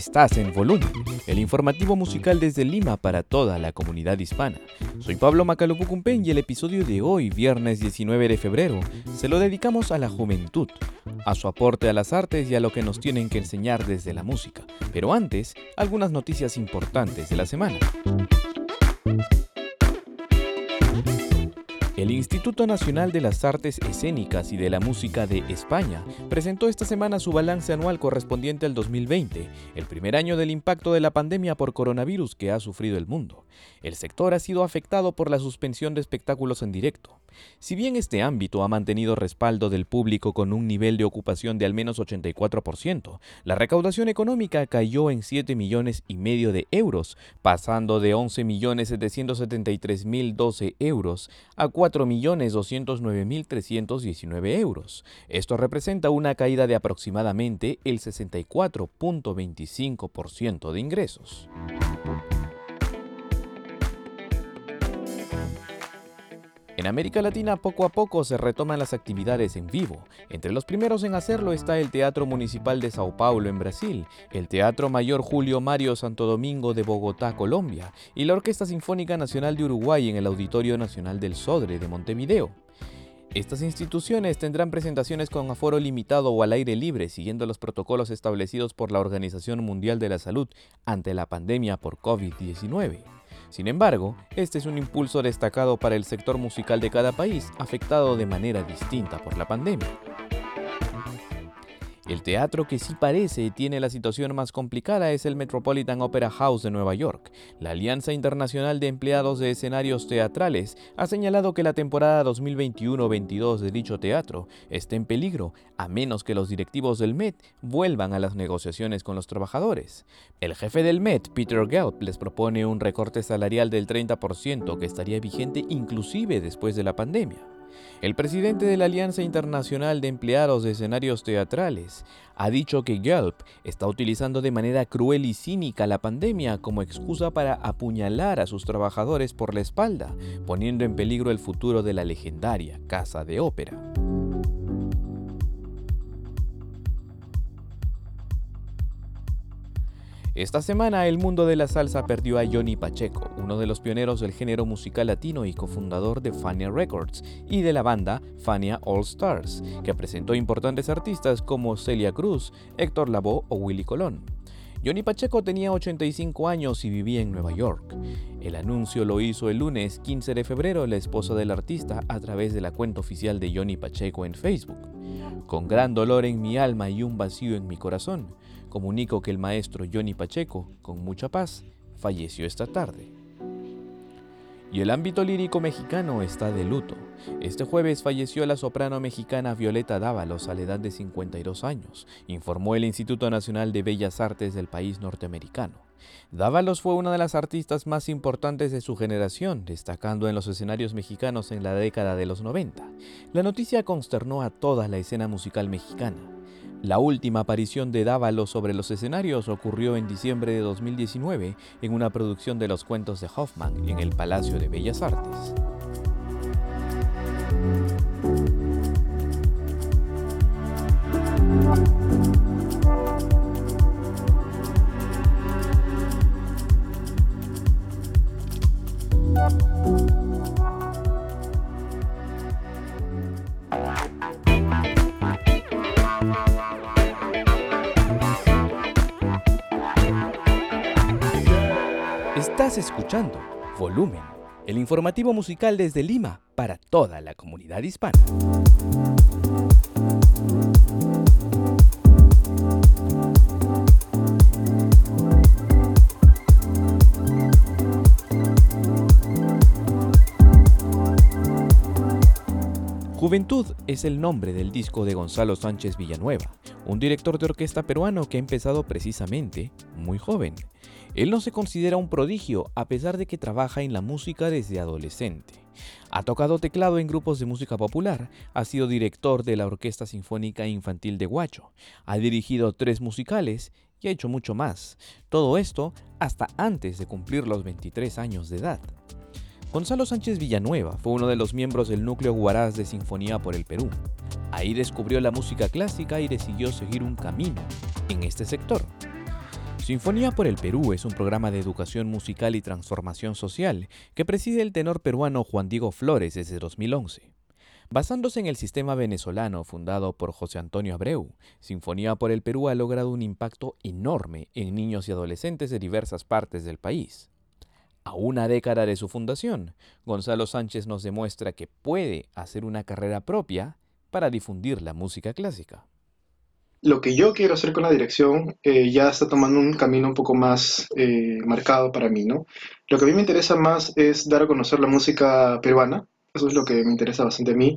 Estás en Volumen, el informativo musical desde Lima para toda la comunidad hispana. Soy Pablo Macalopucumpen y el episodio de hoy, viernes 19 de febrero, se lo dedicamos a la juventud, a su aporte a las artes y a lo que nos tienen que enseñar desde la música. Pero antes, algunas noticias importantes de la semana. El Instituto Nacional de las Artes Escénicas y de la Música de España presentó esta semana su balance anual correspondiente al 2020, el primer año del impacto de la pandemia por coronavirus que ha sufrido el mundo. El sector ha sido afectado por la suspensión de espectáculos en directo. Si bien este ámbito ha mantenido respaldo del público con un nivel de ocupación de al menos 84%, la recaudación económica cayó en 7 millones y medio de euros, pasando de 11 millones 773 mil 12 euros a 4 millones 209 mil 319 euros. Esto representa una caída de aproximadamente el 64.25% de ingresos. En América Latina poco a poco se retoman las actividades en vivo. Entre los primeros en hacerlo está el Teatro Municipal de Sao Paulo en Brasil, el Teatro Mayor Julio Mario Santo Domingo de Bogotá, Colombia, y la Orquesta Sinfónica Nacional de Uruguay en el Auditorio Nacional del Sodre de Montevideo. Estas instituciones tendrán presentaciones con aforo limitado o al aire libre, siguiendo los protocolos establecidos por la Organización Mundial de la Salud ante la pandemia por COVID-19. Sin embargo, este es un impulso destacado para el sector musical de cada país, afectado de manera distinta por la pandemia. El teatro que sí parece tiene la situación más complicada es el Metropolitan Opera House de Nueva York. La Alianza Internacional de Empleados de Escenarios Teatrales ha señalado que la temporada 2021-22 de dicho teatro está en peligro, a menos que los directivos del Met vuelvan a las negociaciones con los trabajadores. El jefe del Met, Peter Gelb, les propone un recorte salarial del 30% que estaría vigente inclusive después de la pandemia. El presidente de la Alianza Internacional de Empleados de Escenarios Teatrales ha dicho que Gelb está utilizando de manera cruel y cínica la pandemia como excusa para apuñalar a sus trabajadores por la espalda, poniendo en peligro el futuro de la legendaria Casa de Ópera. Esta semana el mundo de la salsa perdió a Johnny Pacheco, uno de los pioneros del género musical latino y cofundador de Fania Records y de la banda Fania All Stars, que presentó importantes artistas como Celia Cruz, Héctor Lavoe o Willy Colón. Johnny Pacheco tenía 85 años y vivía en Nueva York. El anuncio lo hizo el lunes 15 de febrero la esposa del artista a través de la cuenta oficial de Johnny Pacheco en Facebook. Con gran dolor en mi alma y un vacío en mi corazón, comunico que el maestro Johnny Pacheco, con mucha paz, falleció esta tarde. Y el ámbito lírico mexicano está de luto. Este jueves falleció la soprano mexicana Violeta Dávalos a la edad de 52 años, informó el Instituto Nacional de Bellas Artes del país norteamericano. Dávalos fue una de las artistas más importantes de su generación, destacando en los escenarios mexicanos en la década de los 90. La noticia consternó a toda la escena musical mexicana. La última aparición de Dávalo sobre los escenarios ocurrió en diciembre de 2019 en una producción de los cuentos de Hoffman en el Palacio de Bellas Artes. Escuchando Volumen, el informativo musical desde Lima para toda la comunidad hispana. Juventud es el nombre del disco de Gonzalo Sánchez Villanueva, un director de orquesta peruano que ha empezado precisamente muy joven. Él no se considera un prodigio a pesar de que trabaja en la música desde adolescente. Ha tocado teclado en grupos de música popular, ha sido director de la Orquesta Sinfónica Infantil de Huacho, ha dirigido tres musicales y ha hecho mucho más. Todo esto hasta antes de cumplir los 23 años de edad. Gonzalo Sánchez Villanueva fue uno de los miembros del núcleo Guaraz de Sinfonía por el Perú. Ahí descubrió la música clásica y decidió seguir un camino en este sector. Sinfonía por el Perú es un programa de educación musical y transformación social que preside el tenor peruano Juan Diego Flores desde 2011. Basándose en el sistema venezolano fundado por José Antonio Abreu, Sinfonía por el Perú ha logrado un impacto enorme en niños y adolescentes de diversas partes del país. A una década de su fundación, Gonzalo Sánchez nos demuestra que puede hacer una carrera propia para difundir la música clásica lo que yo quiero hacer con la dirección eh, ya está tomando un camino un poco más eh, marcado para mí, ¿no? Lo que a mí me interesa más es dar a conocer la música peruana, eso es lo que me interesa bastante a mí,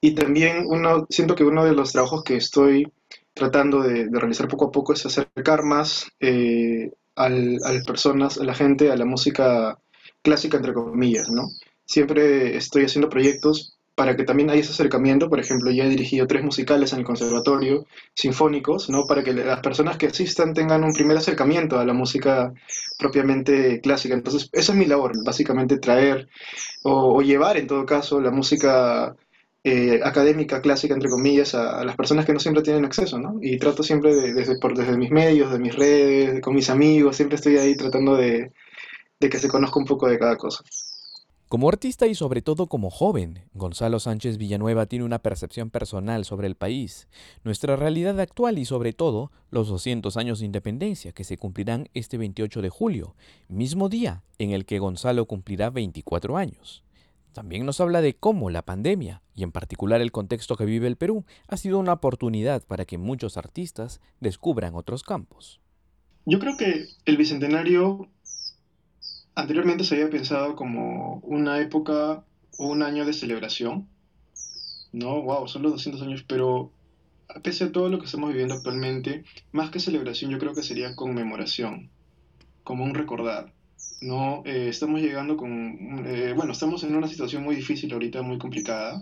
y también uno, siento que uno de los trabajos que estoy tratando de, realizar poco a poco es acercar más eh, a las personas, a la gente, a la música clásica, entre comillas, ¿no? Siempre estoy haciendo proyectos para que también haya ese acercamiento, por ejemplo, ya he dirigido tres musicales en el conservatorio, sinfónicos, ¿no? Para que las personas que asistan tengan un primer acercamiento a la música propiamente clásica. Entonces, esa es mi labor, básicamente traer o, llevar, en todo caso, la música eh, académica, clásica, entre comillas, a, las personas que no siempre tienen acceso, ¿no? Y trato siempre desde, por, desde mis medios, de mis redes, con mis amigos, siempre estoy ahí tratando de, de que se conozca un poco de cada cosa. Como artista y sobre todo como joven, Gonzalo Sánchez Villanueva tiene una percepción personal sobre el país, nuestra realidad actual y sobre todo los 200 años de independencia que se cumplirán este 28 de julio, mismo día en el que Gonzalo cumplirá 24 años. También nos habla de cómo la pandemia, y en particular el contexto que vive el Perú, ha sido una oportunidad para que muchos artistas descubran otros campos. Yo creo que el Bicentenario Anteriormente se había pensado como una época o un año de celebración. No, wow, son los 200 años, pero pese a todo lo que estamos viviendo actualmente, más que celebración yo creo que sería conmemoración, como un recordar. No, eh, estamos llegando con, eh, bueno, estamos en una situación muy difícil ahorita, muy complicada,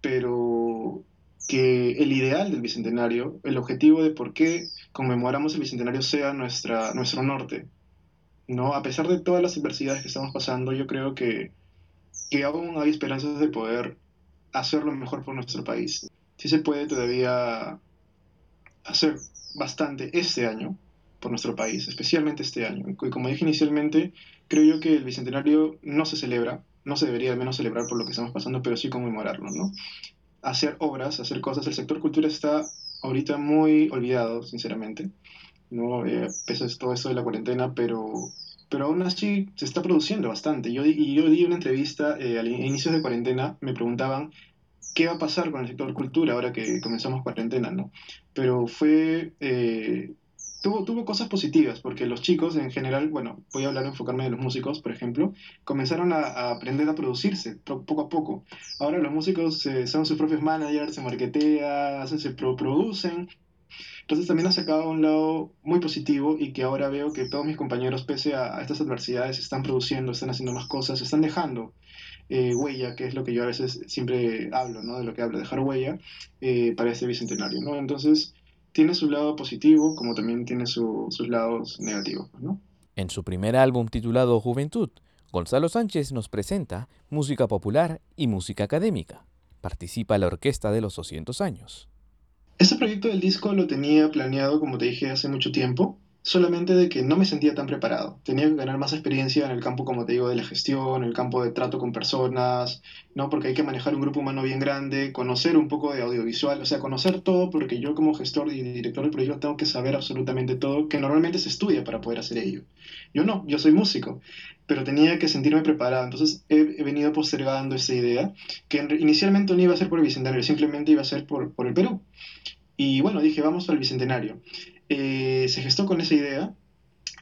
pero que el ideal del Bicentenario, el objetivo de por qué conmemoramos el Bicentenario sea nuestra, nuestro norte, ¿no? A pesar de todas las adversidades que estamos pasando, yo creo que, que aún hay esperanzas de poder hacerlo mejor por nuestro país. Sí se puede todavía hacer bastante este año por nuestro país, especialmente este año. Y como dije inicialmente, creo yo que el Bicentenario no se celebra, no se debería al menos celebrar por lo que estamos pasando, pero sí conmemorarlo, ¿no? Hacer obras, hacer cosas. El sector cultura está ahorita muy olvidado, sinceramente. ¿no? Eh, pese a todo esto de la cuarentena, pero, pero aún así se está produciendo bastante. Yo, y yo di una entrevista eh, al inicio de cuarentena, me preguntaban qué va a pasar con el sector cultura ahora que comenzamos cuarentena, ¿no? Pero fue... Eh, tuvo, tuvo cosas positivas, porque los chicos en general, bueno, voy a hablar, enfocarme de los músicos, por ejemplo, comenzaron a, aprender a producirse poco a poco. Ahora los músicos son sus propios managers, se marketean, se producen entonces también ha sacado un lado muy positivo y que ahora veo que todos mis compañeros, pese a, estas adversidades, están produciendo, están haciendo más cosas, están dejando eh, huella, que es lo que yo a veces siempre hablo, ¿no? De lo que hablo, dejar huella eh, para este bicentenario, ¿no? Entonces tiene su lado positivo como también tiene sus lados negativos, ¿no? En su primer álbum titulado Juventud, Gonzalo Sánchez nos presenta música popular y música académica. Participa la orquesta de los 200 años. Ese proyecto del disco lo tenía planeado, como te dije, hace mucho tiempo, solamente de que no me sentía tan preparado. Tenía que ganar más experiencia en el campo, como te digo, de la gestión, en el campo de trato con personas, ¿no? Porque hay que manejar un grupo humano bien grande, conocer un poco de audiovisual, o sea, conocer todo, porque yo como gestor y director del proyecto tengo que saber absolutamente todo, que normalmente se estudia para poder hacer ello. Yo no, yo soy músico, pero tenía que sentirme preparado. Entonces he, venido postergando esta idea, que inicialmente no iba a ser por el Bicentenario, simplemente iba a ser por, por el Perú. Y bueno, dije, vamos al Bicentenario. Eh, se gestó con esa idea.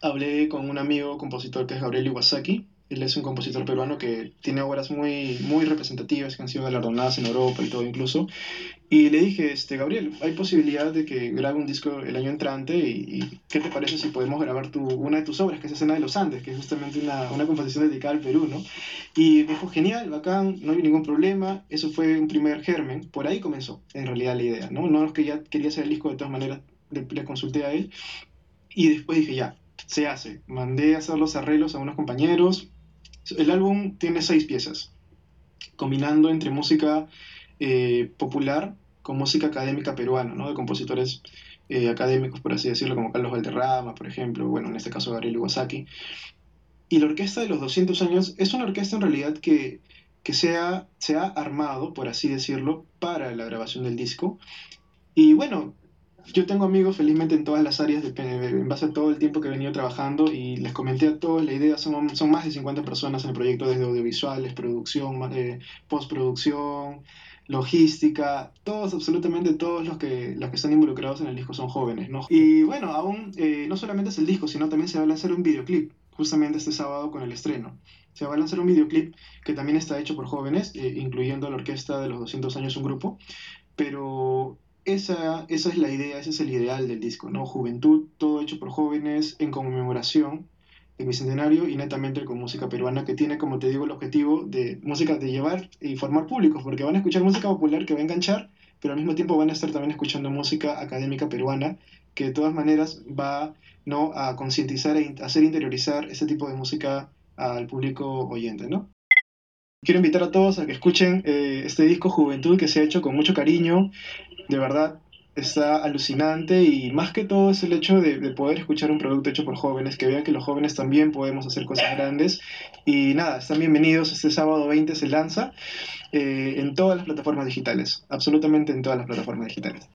Hablé con un amigo compositor que es Gabriel Iwasaki, él es un compositor peruano que tiene obras muy, muy representativas que han sido galardonadas en Europa y todo incluso. Y le dije, este, Gabriel, hay posibilidad de que grabe un disco el año entrante y, ¿qué te parece si podemos grabar tu, una de tus obras, que es Escena de los Andes, que es justamente una, una composición dedicada al Perú, ¿no? Y me dijo, genial, bacán, no hay ningún problema. Eso fue un primer germen. Por ahí comenzó, en realidad, la idea, ¿no? No es que ya quería hacer el disco de todas maneras, le, consulté a él. Y después dije, ya, se hace. Mandé a hacer los arreglos a unos compañeros, el álbum tiene seis piezas, combinando entre música eh, popular con música académica peruana, ¿no? de compositores eh, académicos, por así decirlo, como Carlos Valderrama, por ejemplo, bueno, en este caso Gabriel Iwasaki. Y la orquesta de los 200 años es una orquesta en realidad que, que se, se ha armado, por así decirlo, para la grabación del disco. Y bueno, yo tengo amigos felizmente en todas las áreas, de, en base a todo el tiempo que he venido trabajando y les comenté a todos la idea, son, son más de 50 personas en el proyecto desde audiovisuales, producción, eh, postproducción, logística, todos, absolutamente todos los que, los que están involucrados en el disco son jóvenes, ¿no? Y bueno, aún eh, no solamente es el disco, sino también se va a lanzar un videoclip, justamente este sábado con el estreno. Se va a lanzar un videoclip que también está hecho por jóvenes, eh, incluyendo la orquesta de los 200 años, un grupo, pero esa, esa es la idea, ese es el ideal del disco, ¿no? Juventud, todo hecho por jóvenes en conmemoración del Bicentenario y netamente con música peruana que tiene, como te digo, el objetivo de música de llevar y formar públicos, porque van a escuchar música popular que va a enganchar, pero al mismo tiempo van a estar también escuchando música académica peruana que de todas maneras va ¿no? a concientizar e hacer interiorizar ese tipo de música al público oyente, ¿no? Quiero invitar a todos a que escuchen eh, este disco Juventud que se ha hecho con mucho cariño. De verdad, está alucinante y más que todo es el hecho de, poder escuchar un producto hecho por jóvenes, que vean que los jóvenes también podemos hacer cosas grandes. Y nada, están bienvenidos. Este sábado 20 se lanza eh, en todas las plataformas digitales, absolutamente en todas las plataformas digitales.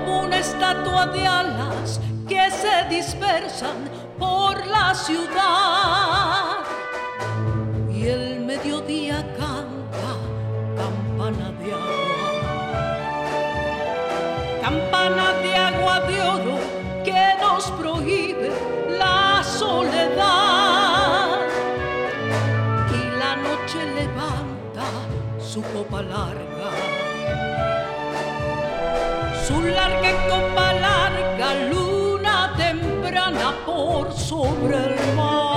como una estatua de alas que se dispersan por la ciudad. Y el mediodía canta campana de agua. Campana de agua de oro que nos prohíbe la soledad. Y la noche levanta su copa larga larga y copa larga, luna temprana por sobre el mar.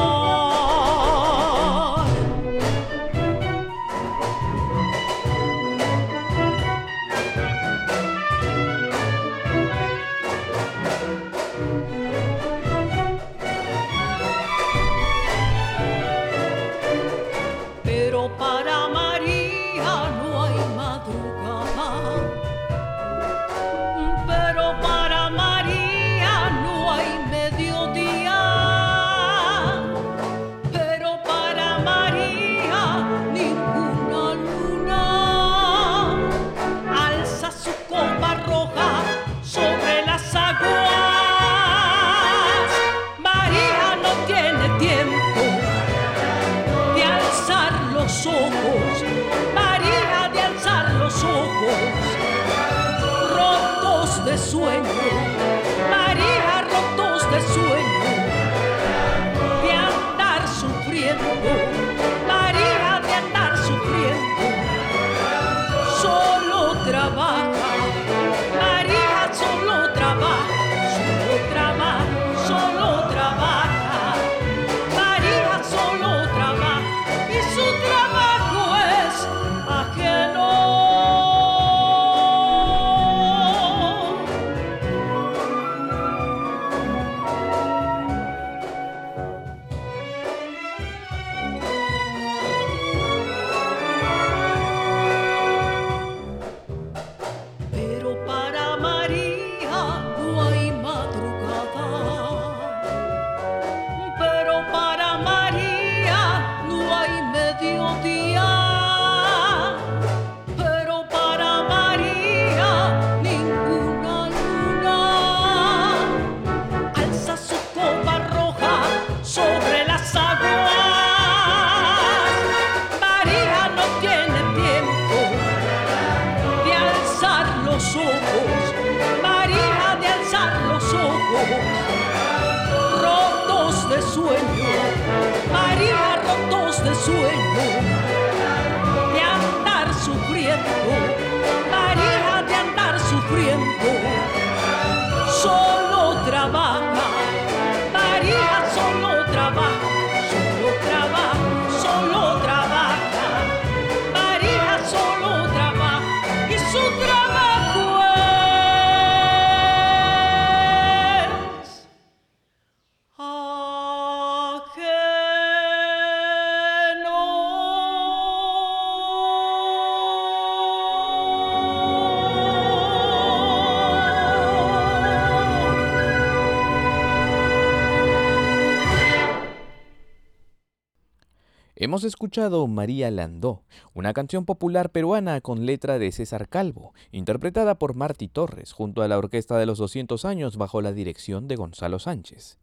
Hemos escuchado María Landó, una canción popular peruana con letra de César Calvo, interpretada por Marty Torres junto a la Orquesta de los 200 años bajo la dirección de Gonzalo Sánchez.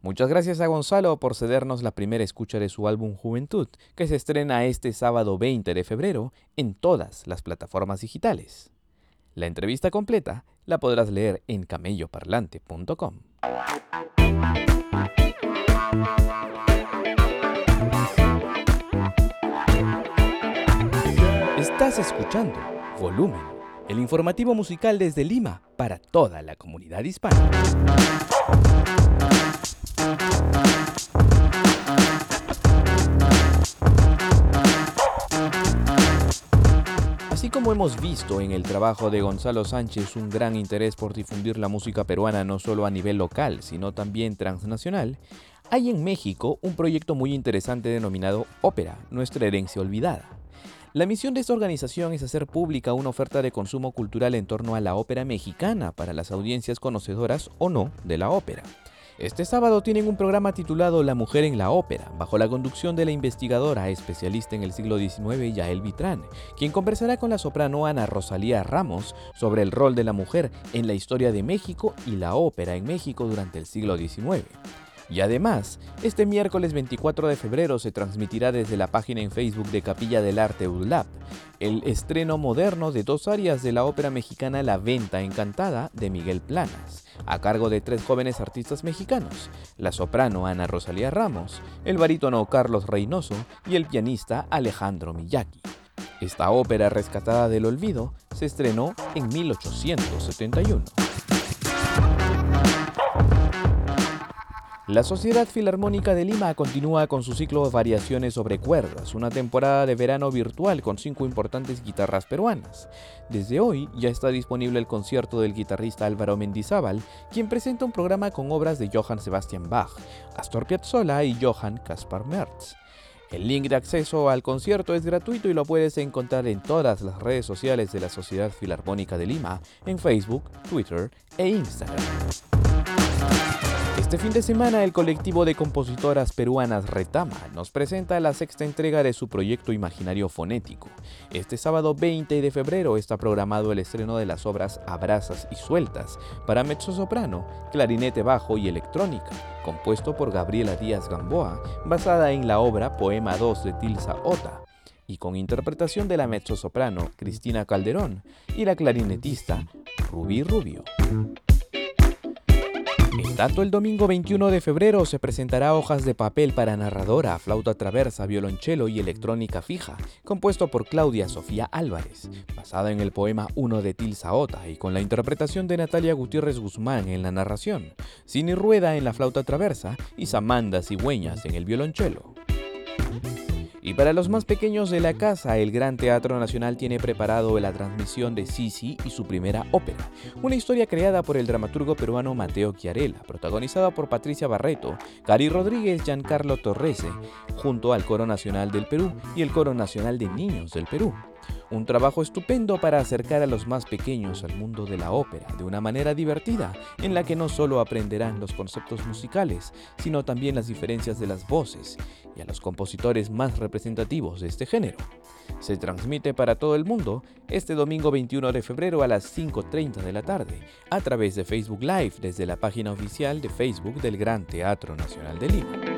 Muchas gracias a Gonzalo por cedernos la primera escucha de su álbum Juventud, que se estrena este sábado 20 de febrero en todas las plataformas digitales. La entrevista completa la podrás leer en camelloparlante.com. Escuchando Volumen, el informativo musical desde Lima para toda la comunidad hispana. Así como hemos visto en el trabajo de Gonzalo Sánchez un gran interés por difundir la música peruana no solo a nivel local, sino también transnacional, hay en México un proyecto muy interesante denominado Ópera, nuestra herencia olvidada. La misión de esta organización es hacer pública una oferta de consumo cultural en torno a la ópera mexicana para las audiencias conocedoras o no de la ópera. Este sábado tienen un programa titulado La Mujer en la Ópera, bajo la conducción de la investigadora especialista en el siglo XIX, Yael Vitrán, quien conversará con la soprano Ana Rosalía Ramos sobre el rol de la mujer en la historia de México y la ópera en México durante el siglo XIX. Y además, este miércoles 24 de febrero se transmitirá desde la página en Facebook de Capilla del Arte UDLAP el estreno moderno de dos áreas de la ópera mexicana La Venta Encantada de Miguel Planas, a cargo de tres jóvenes artistas mexicanos, la soprano Ana Rosalía Ramos, el barítono Carlos Reynoso y el pianista Alejandro Miyaki. Esta ópera rescatada del olvido se estrenó en 1871. La Sociedad Filarmónica de Lima continúa con su ciclo de variaciones sobre cuerdas, una temporada de verano virtual con cinco importantes guitarras peruanas. Desde hoy ya está disponible el concierto del guitarrista Álvaro Mendizábal, quien presenta un programa con obras de Johann Sebastian Bach, Astor Piazzolla y Johann Caspar Merz. El link de acceso al concierto es gratuito y lo puedes encontrar en todas las redes sociales de la Sociedad Filarmónica de Lima, en Facebook, Twitter e Instagram. Este fin de semana el colectivo de compositoras peruanas Retama nos presenta la sexta entrega de su proyecto imaginario fonético. Este sábado 20 de febrero está programado el estreno de las obras Abrazas y Sueltas para mezzosoprano, clarinete bajo y electrónica, compuesto por Gabriela Díaz Gamboa, basada en la obra Poema 2 de Tilsa Ota y con interpretación de la mezzosoprano Cristina Calderón y la clarinetista Rubí Rubio. En tanto, el domingo 21 de febrero se presentará Hojas de papel para narradora, flauta traversa, violonchelo y electrónica fija, compuesto por Claudia Sofía Álvarez, basada en el poema 1 de Tilsa Ota y con la interpretación de Natalia Gutiérrez Guzmán en la narración, Cini Rueda en la flauta traversa y Samanda Cigüeñas en el violonchelo. Y para los más pequeños de la casa, el Gran Teatro Nacional tiene preparado la transmisión de Sisi y su primera ópera, una historia creada por el dramaturgo peruano Mateo Chiarella, protagonizada por Patricia Barreto, Cari Rodríguez, Giancarlo Torrese, junto al Coro Nacional del Perú y el Coro Nacional de Niños del Perú. Un trabajo estupendo para acercar a los más pequeños al mundo de la ópera de una manera divertida, en la que no solo aprenderán los conceptos musicales, sino también las diferencias de las voces y a los compositores más representativos de este género. Se transmite para todo el mundo este domingo 21 de febrero a las 5.30 de la tarde, a través de Facebook Live desde la página oficial de Facebook del Gran Teatro Nacional de Lima.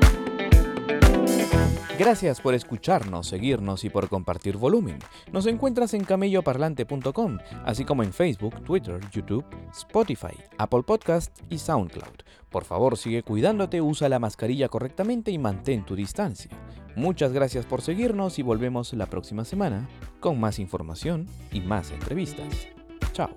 Gracias por escucharnos, seguirnos y por compartir volumen. Nos encuentras en camelloparlante.com, así como en Facebook, Twitter, YouTube, Spotify, Apple Podcast y SoundCloud. Por favor, sigue cuidándote, usa la mascarilla correctamente y mantén tu distancia. Muchas gracias por seguirnos y volvemos la próxima semana con más información y más entrevistas. Chao.